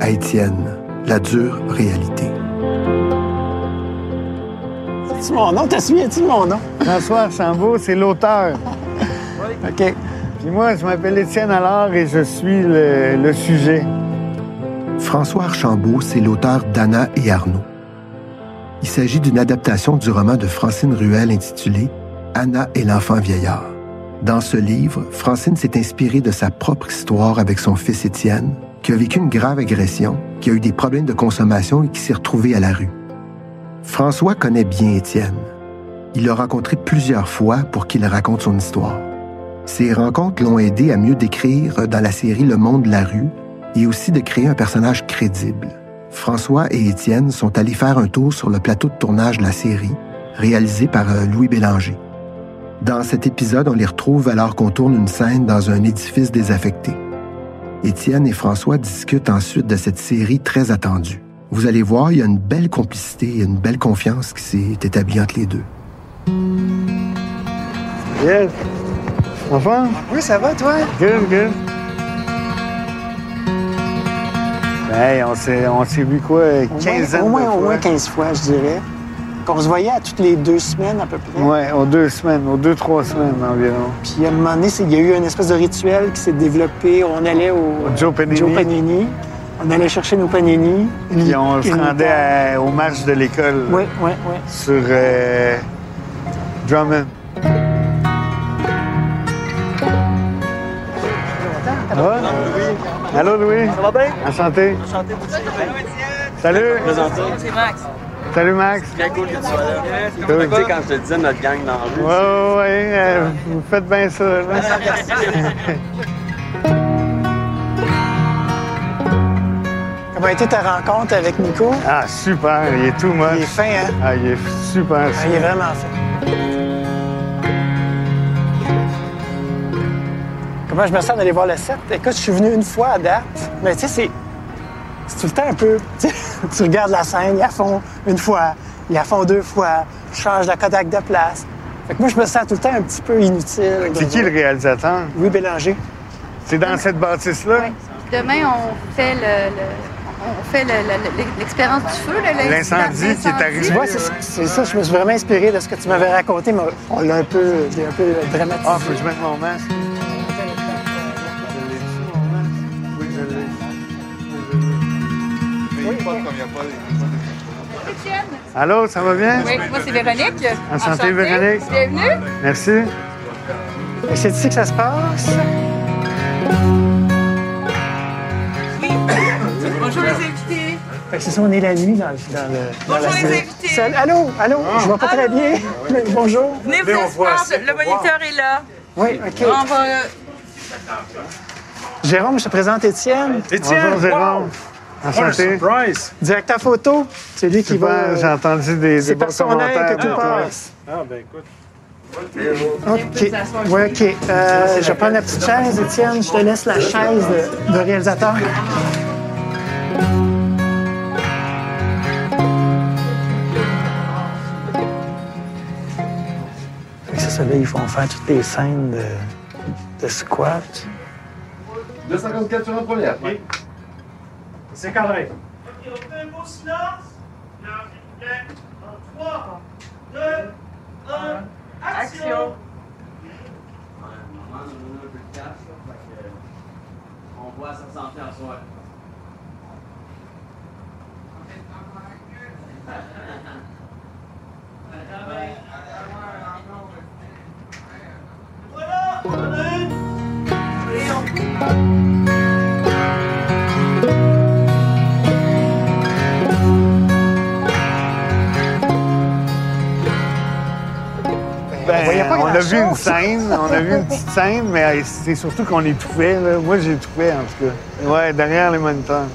à Étienne, la dure réalité. C'est mon nom, t'as souviens-tu de mon nom? François Archambault, c'est l'auteur. OK. Puis moi, je m'appelle Étienne Allard et je suis le, le sujet. François Archambault, c'est l'auteur d'Anna et Arnaud. Il s'agit d'une adaptation du roman de Francine Ruel intitulé Anna et l'enfant vieillard. Dans ce livre, Francine s'est inspirée de sa propre histoire avec son fils Étienne, qui a vécu une grave agression, qui a eu des problèmes de consommation et qui s'est retrouvé à la rue. François connaît bien Étienne. Il l'a rencontré plusieurs fois pour qu'il raconte son histoire. Ces rencontres l'ont aidé à mieux décrire dans la série Le monde de la rue et aussi de créer un personnage crédible. François et Étienne sont allés faire un tour sur le plateau de tournage de la série, réalisé par euh, Louis Bélanger. Dans cet épisode, on les retrouve alors qu'on tourne une scène dans un édifice désaffecté. Étienne et François discutent ensuite de cette série très attendue. Vous allez voir, il y a une belle complicité et une belle confiance qui s'est établie entre les deux. Yes. Enfin? Oui, ça va, toi? Good, good. Hey, on s'est, on s'est vu quoi, Au quinzaine moins, au moins, au moins 15 fois, je dirais. Qu'on se voyait à toutes les deux semaines à peu près? Ouais, aux deux semaines, aux deux, trois semaines environ. Puis à un moment donné, c'est- il y a eu une espèce de rituel qui s'est développé. On allait au Joe Panini. Joe Panini. On allait chercher nos panini. Puis on se rendait à- au match de l'école Oui, oui, oui. sur euh, Drummond. Allô, Louis? Ça va bien? Enchanté. Enchanté. Salut. C'est Max. Salut, Max. Très cool que tu sois là. Tu sais, quand je te disais notre gang dans la rue, Ouais, ouais, ouais, euh, vous faites bien ça. là. Comment a été ta rencontre avec Nico? Ah, super, il est tout Il est moche. fin, hein? Ah, il est super. Ah, il est vraiment fin. Comment je me sens d'aller voir le set? Écoute, je suis venu une fois à date, mais tu sais, c'est. C'est tout le temps un peu. tu tu regardes la scène, ils la font une fois, ils la font deux fois, je change la Kodak de place. Fait que moi, je me sens tout le temps un petit peu inutile. C'est qui le réalisateur? Louis Bélanger. C'est dans cette bâtisse-là? Oui. Demain, on fait le, le- on fait le- le- le- l'expérience du feu, L'incendie qui est arrivé. Tu vois, c'est ça, je me suis vraiment inspiré de ce que tu m'avais raconté, mais on l'a un peu, un peu dramatisé. Ah, faut que je mette mon masque. Étienne. Allô, ça va bien? Oui, moi c'est Véronique. Enchantée, Véronique. Bienvenue. Merci. Et c'est ici que ça se passe? Bonjour les invités. Fait que c'est ça, on est la nuit dans, le- dans le. dans Bonjour la les invités. Allô, allô, je vois pas très bien. Bonjour. Venez vous asseoir, le moniteur est là. Oui, OK. On va... Jérôme, je te présente Étienne, Bonjour, Jérôme. Enchanté. directeur photo. C'est lui qui Super, J'ai va. entendu des, des C'est bons commentaires. que tout toi. passe. OK. Oui, OK. Euh, je prendre la petite chaise, Étienne. Je te laisse la chaise de, de réalisateur. C'est ça, là, ils vont faire toutes les scènes de, de squat. 254 sur la première. C'est carré. On fait un beau a vu une scène, on a vu une petite scène, mais c'est surtout qu'on étouffait. Là. Moi, j'étouffais, en tout cas. Ouais, derrière les moniteurs.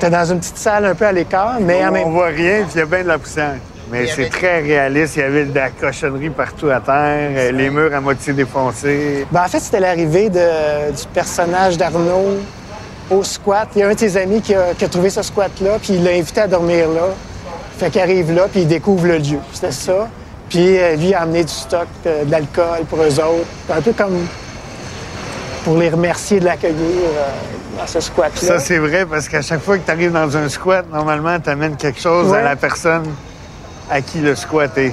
T'es dans une petite salle un peu à l'écart, mais en On même voit rien, puis il y a bien de la poussière. Mais c'est très réaliste. Il y avait de la cochonnerie partout à terre, les murs à moitié défoncés. Ben, en fait, c'était l'arrivée du personnage d'Arnaud au squat. Il y a un de ses amis qui a, qui a trouvé ce squat-là, puis il l'a invité à dormir là. Fait qu'il arrive là, puis il découvre le lieu. C'était ça. Puis euh, lui, a amené du stock, euh, de l'alcool pour eux autres. Un peu comme pour les remercier de l'accueillir euh, dans ce squat-là. Ça, c'est vrai parce qu'à chaque fois que tu arrives dans un squat, normalement, tu amènes quelque chose Ouais. à la personne à qui le squat est.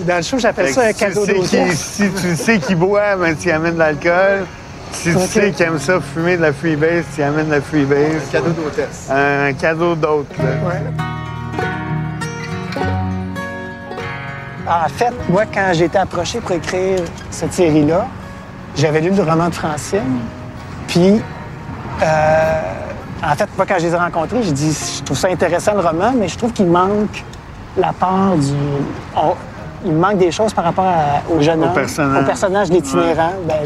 Dans le show, j'appelle ça un cadeau tu sais. Si tu sais qu'il boit, ben, tu y amènes de l'alcool. Si tu sais qu'il aime ça, fumer de la freebase, tu y amènes de la freebase. Cadeau d'hôtesse. Un cadeau d'autre. là. Ouais. En fait, moi, quand j'ai été approché pour écrire cette série-là, j'avais lu le roman de Francine. Puis, euh, en fait, moi, quand je les ai rencontrés, j'ai dit, je trouve ça intéressant le roman, mais je trouve qu'il manque la part du. on- il manque des choses par rapport à- au jeune Au homme, personnage. au personnage de l'itinérant. Ben,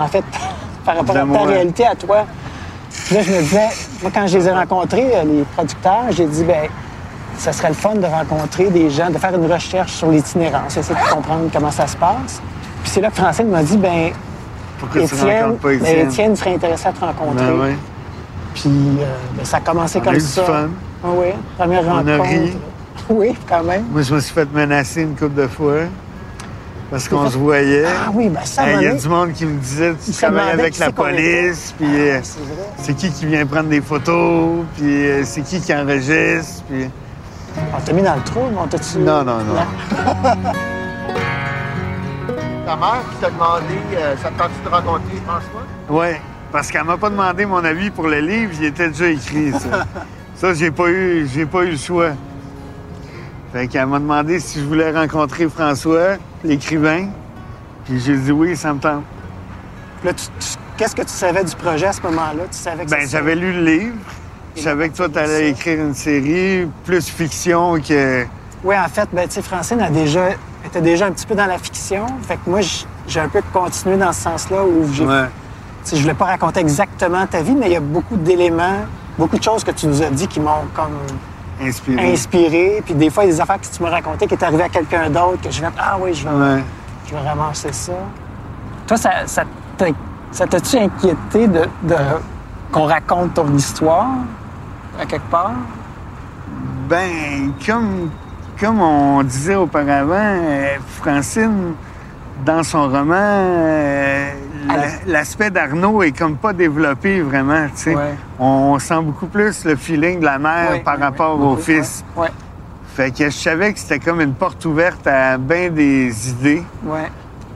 en fait, par rapport à ta réalité, à toi. Puis là, je me disais, moi, quand je les ai rencontrés, euh, les producteurs, j'ai dit, ben, ça serait le fun de rencontrer des gens, de faire une recherche sur l'itinérance, essayer de comprendre comment ça se passe. Puis c'est là que Francine m'a dit, ben, Pourquoi tu Étienne, pas ben, Étienne? Étienne serait intéressé à te rencontrer. Ben ouais. Puis euh, ben, ça a commencé On a comme eu du ça. fun. Ah oui, première On a rencontre. ri. Oui, quand même. Moi, je me suis fait menacer une couple de fois parce qu'on se voyait. Ah oui, ben ça, Il y a du monde qui me disait tu travailles avec la police, puis euh, C'est vrai. c'est qui qui vient prendre des photos, puis euh, c'est qui qui enregistre, puis... On t'a mis dans le trou, mais on t'a-tu... Non, non, non. Ta mère qui t'a demandé, euh, ça te tente de rencontrer François? Oui, parce qu'elle m'a pas demandé mon avis pour le livre, il était déjà écrit, ça. ça, j'ai pas eu, j'ai pas eu le choix. Fait qu'elle m'a demandé si je voulais rencontrer François, l'écrivain, puis j'ai dit oui, ça me tente. Là, tu- tu- qu'est-ce que tu savais du projet à ce moment-là? Tu savais que Ben, j'avais lu le livre. Je savais que toi, tu allais écrire une série plus fiction que. Oui, en fait, ben, tu sais, Francine a déjà, était déjà un petit peu dans la fiction. Fait que moi, j'ai un peu continué dans ce sens-là où j'ai Ouais. Je voulais pas raconter exactement ta vie, mais il y a beaucoup d'éléments, beaucoup de choses que tu nous as dit qui m'ont comme Inspiré. inspiré. Puis des fois, il y a des affaires que tu m'as racontées qui est arrivé à quelqu'un d'autre, que je vais Ah oui, je vais, Ouais. je vais ramasser ça. Toi, ça, ça ça t'a-tu inquiété de, de- qu'on raconte ton histoire? À quelque part? Ben, comme, comme on disait auparavant, euh, Francine, dans son roman, euh, l'aspect d'Arnaud est comme pas développé vraiment. Ouais. On sent beaucoup plus le feeling de la mère par rapport au fils. Fait que je savais que c'était comme une porte ouverte à bien des idées.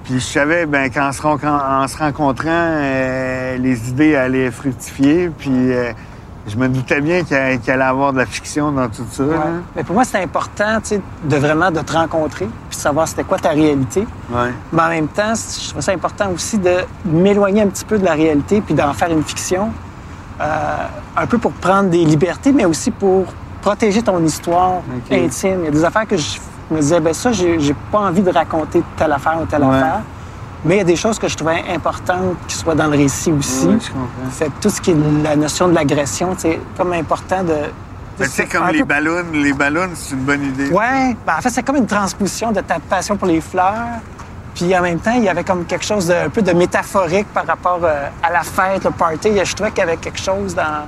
Puis je savais ben, qu'en se, ren- en se rencontrant, euh, les idées allaient fructifier. Puis euh, je me doutais bien qu'il qu'il allait y avoir de la fiction dans tout ça. ouais. là. Mais pour moi, c'était important, de vraiment de te rencontrer, puis de savoir c'était quoi ta réalité. Ouais. Mais en même temps, je trouve ça important aussi de m'éloigner un petit peu de la réalité puis d'en faire une fiction. euh, un peu pour prendre des libertés, mais aussi pour protéger ton histoire intime. Il y a des affaires que je me disais, ben ça, j'ai j'ai pas envie de raconter telle affaire ou telle Ouais. affaire. Mais il y a des choses que je trouvais importantes qui soient dans le récit aussi. Ouais, je comprends. Fait que tout ce qui est la notion de l'agression, c'est comme important de. Mais tu sais, comme les peu- ballons, les ballons, c'est une bonne idée. Ouais, ben en fait, c'est comme une transposition de ta passion pour les fleurs. Puis en même temps, il y avait comme quelque chose de, un peu de métaphorique par rapport euh, à la fête, le party. Je trouvais qu'il y avait quelque chose dans,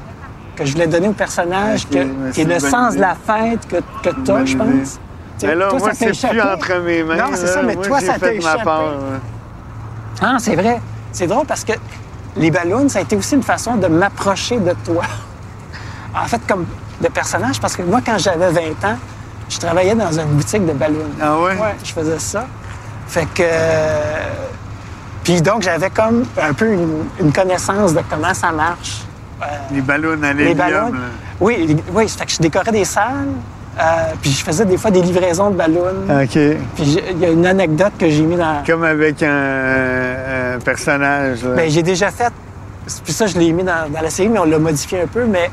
que je voulais donner au personnage, que, qui est le sens idée. de la fête que, que tu as, bonne je pense. Mais là, toi, moi, c'est plus entre mes mains. Non, c'est ça, là. mais Moi, toi, ça t'a ma part. Ah, c'est vrai. C'est drôle parce que les ballons, ça a été aussi une façon de m'approcher de toi. En fait, comme de personnage, parce que moi, quand j'avais 20 ans, je travaillais dans une boutique de ballons. Ah ouais? Ouais, je faisais ça. Fait que. Puis donc, j'avais comme un peu une, une connaissance de comment ça marche. Euh, Les ballons à les l'hélium. Oui, oui, fait que je décorais des salles. Euh, puis je faisais des fois des livraisons de ballons. OK. Puis il y a une anecdote que j'ai mis dans. Comme avec un, un personnage. là. Ben, j'ai déjà fait. Puis ça, je l'ai mis dans, dans la série, mais on l'a modifié un peu. Mais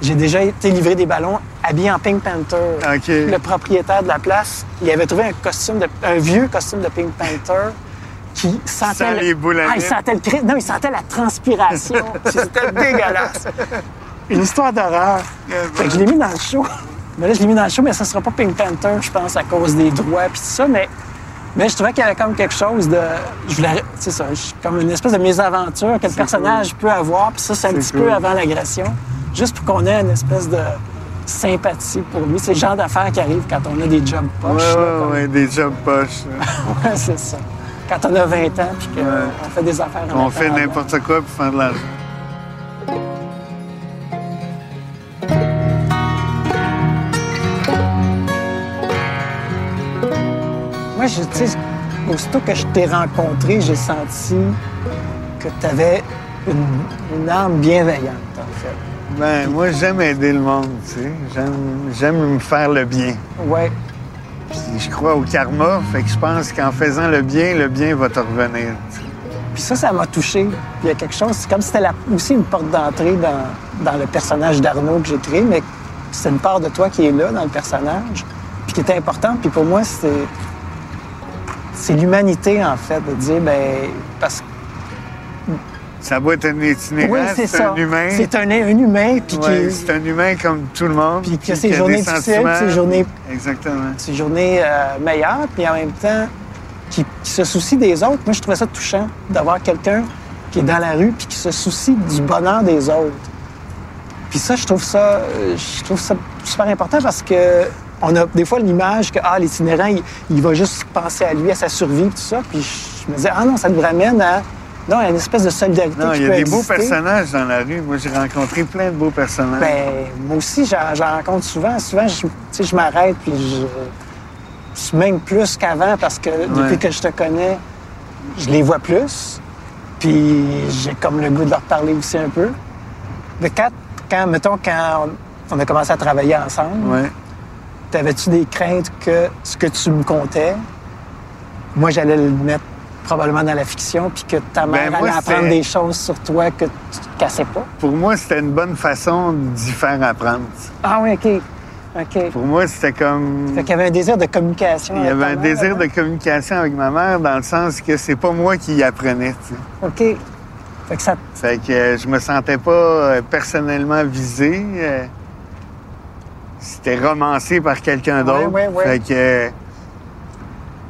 j'ai déjà été livré des ballons habillés en Pink Panther. OK. Le propriétaire de la place, il avait trouvé un costume, de, un vieux costume de Pink Panther qui sentait. Sans le- les boules à ah, il sentait le Non, il sentait la transpiration. C'était dégueulasse. Une histoire d'horreur. Fait que je l'ai mis dans le show. Mais là, je l'ai mis dans le show, mais ça sera pas Pink Panther, je pense, à cause des droits puis tout ça. Mais, mais je trouvais qu'il y avait comme quelque chose de. Je voulais. C'est ça, comme une espèce de mésaventure que le personnage peut avoir. Puis ça, c'est un petit cool. peu avant l'agression. Juste pour qu'on ait une espèce de sympathie pour lui. C'est le genre d'affaires qui arrive quand on a des jobs Ouais, poches. là, ouais, comme- ouais, des jobs poches. Ouais, c'est ça. quand on a 20 ans puis qu'on fait des affaires On fait n'importe quoi pour faire de l'argent. Je, tu sais, aussitôt que je t'ai rencontré, j'ai senti que tu avais une, une âme bienveillante, en fait. Ben, moi, j'aime aider le monde, tu sais. J'aime, me faire le bien. Ouais. Puis je crois au karma, fait que je pense qu'en faisant le bien, le bien va te revenir. Puis ça, ça m'a touché. Il y a quelque chose, c'est comme si c'était aussi une porte d'entrée dans, dans le personnage d'Arnaud que j'ai créé, mais c'est une part de toi qui est là dans le personnage, puis qui est importante. Puis pour moi, c'est c'est l'humanité, en fait, de dire, ben parce que Ça va être un itinérant, oui, c'est c'est ça. un humain. C'est un, un humain, puis Ouais, qui c'est un humain comme tout le monde. Puis que qui ses a journées difficiles, ses journées- Exactement. ses journées euh, meilleures, puis en même temps, qui, qui se soucie des autres. Moi, je trouvais ça touchant d'avoir quelqu'un qui est dans la rue puis qui se soucie du bonheur des autres. Puis ça, je trouve ça, euh, je trouve ça super important parce que on a des fois l'image que ah, l'itinérant, il, il va juste penser à lui, à sa survie, tout ça. Puis je me disais, ah non, ça nous ramène à... Non, il y a une espèce de solidarité Non, il y a des beaux personnages dans la rue. Moi, j'ai rencontré plein de beaux personnages. Ben, moi aussi, j'en rencontre souvent. Souvent, je, tu sais, je m'arrête puis je, même plus qu'avant parce que Ouais. depuis que je te connais, je les vois plus. Puis j'ai comme le goût de leur parler aussi un peu. Mais quand, quand mettons, quand on, on a commencé à travailler ensemble, Ouais. T'avais-tu des craintes que ce que tu me contais, moi, j'allais le mettre probablement dans la fiction, puis que ta mère Ben, moi, allait apprendre des choses sur toi que tu te cassais pas? Pour moi, c'était une bonne façon d'y faire apprendre. Ah oui, OK. OK. Pour moi, c'était comme... Fait qu'il y avait un désir de communication. Il y avait un mère, désir hein? de communication avec ma mère dans le sens que c'est pas moi qui y apprenais, tu sais. OK. Fait que ça. Fait que euh, je me sentais pas euh, personnellement visé. euh, C'était romancé par quelqu'un d'autre. Fait que euh,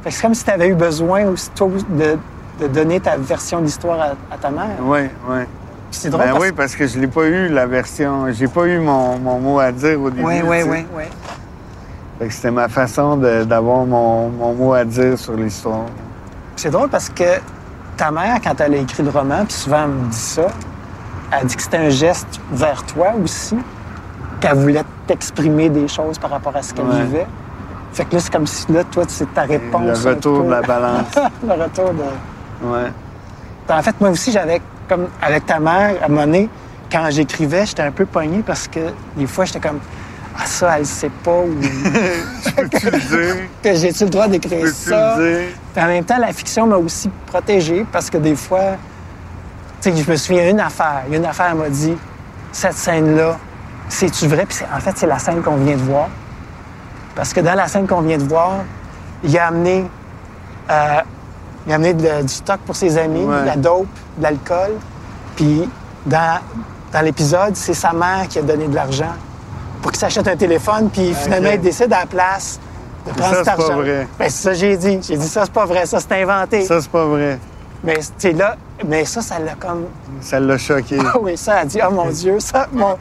Fait que c'est comme si tu avais eu besoin aussi, toi, de, de donner ta version d'histoire à, à ta mère. oui, oui. C'est drôle Ben parce oui, parce que je l'ai pas eu la version. J'ai pas eu mon, mon mot à dire au début. Oui, oui, oui, oui. Fait que c'était ma façon d'avoir mon, mon mot à dire sur l'histoire. C'est drôle parce que ta mère, quand elle a écrit le roman, puis souvent elle me dit ça, elle dit que c'était un geste vers toi aussi, qu'elle voulait t'exprimer des choses par rapport à ce qu'elle Ouais. vivait. Fait que là, c'est comme si là, toi, c'est ta réponse. Le retour de la balance. le retour de. Ouais. En fait, moi aussi, j'avais, comme avec ta mère, à donné, quand j'écrivais, j'étais un peu pogné parce que des fois, j'étais comme, ah, ça, elle sait pas, ou Peux-tu le dire? que j'ai-tu le droit d'écrire ça? le dire? Puis en même temps, la fiction m'a aussi protégé parce que des fois, tu sais, je me souviens une affaire. Il y a une affaire, elle m'a dit, cette scène-là, c'est-tu vrai? Puis en fait, c'est la scène qu'on vient de voir. Parce que dans la scène qu'on vient de voir, il a amené, euh, il a amené de- du stock pour ses amis, Ouais. de la dope, de l'alcool. Puis dans, dans l'épisode, c'est sa mère qui a donné de l'argent pour qu'il s'achète un téléphone. Puis finalement, il décide à la place de prendre ça, cet c'est pas argent. vrai. Ben, c'est ça que j'ai dit. J'ai dit ça, c'est pas vrai, ça, c'est inventé. Ça, c'est pas vrai. Mais c'est là, mais ça, ça l'a comme. Ça l'a choqué. Ah oui, ça a dit, oh mon Dieu, ça, mon.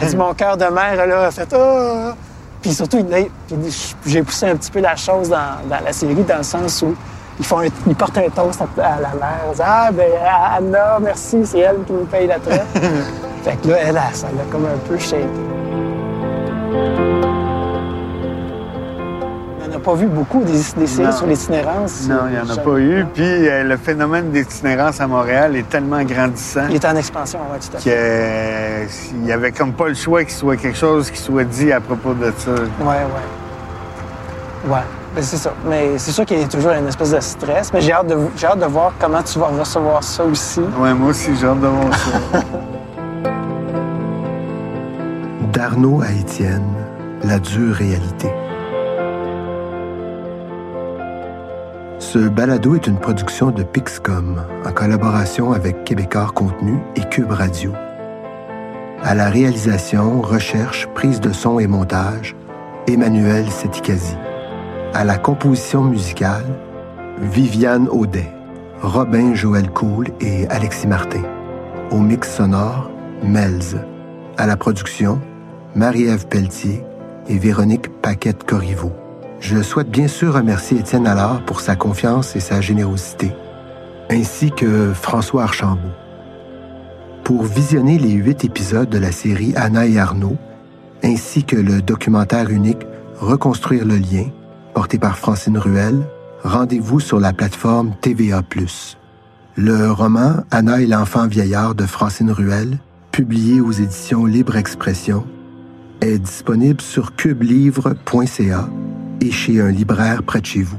Elle a dit, mon cœur de mère, là, a fait, oh. Puis surtout, j'ai poussé un petit peu la chose dans, dans la série, dans le sens où ils, font un- ils portent un toast à, à la mère. Ils disent, ah, ben, Anna, merci, c'est elle qui nous paye la traite. fait que là, elle, elle, ça l'a comme un peu shaké. Pas vu beaucoup des, des séries Non. sur l'itinérance. Non, il n'y en a pas eu. Puis euh, le phénomène d'itinérance à Montréal est tellement grandissant Il est en expansion, oui, tout à qu'il fait. n'y avait comme pas le choix qu'il soit quelque chose qui soit dit à propos de ça. Ouais, ouais. Ouais, ben, c'est ça. Mais c'est sûr qu'il y a toujours une espèce de stress. Mais j'ai hâte de, j'ai hâte de voir comment tu vas recevoir ça aussi. Ouais, moi aussi, j'ai hâte de voir ça. D'Arnaud à Étienne, la dure réalité. Ce balado est une production de Pixcom en collaboration avec Québécois Contenu et Cube Radio. À la réalisation, recherche, prise de son et montage, Emmanuel Setikazi. À la composition musicale, Viviane Audet, Robin Joël Cool et Alexis Martin. Au mix sonore, Melz. À la production, Marie-Ève Pelletier et Véronique Paquette-Corriveau. Je souhaite bien sûr remercier Étienne Allard pour sa confiance et sa générosité, ainsi que François Archambault. Pour visionner les huit épisodes de la série Anna et Arnaud, ainsi que le documentaire unique Reconstruire le lien, porté par Francine Ruel, rendez-vous sur la plateforme TVA. Le roman Anna et l'enfant vieillard de Francine Ruel, publié aux éditions Libre Expression, est disponible sur cubelivre.ca et chez un libraire près de chez vous.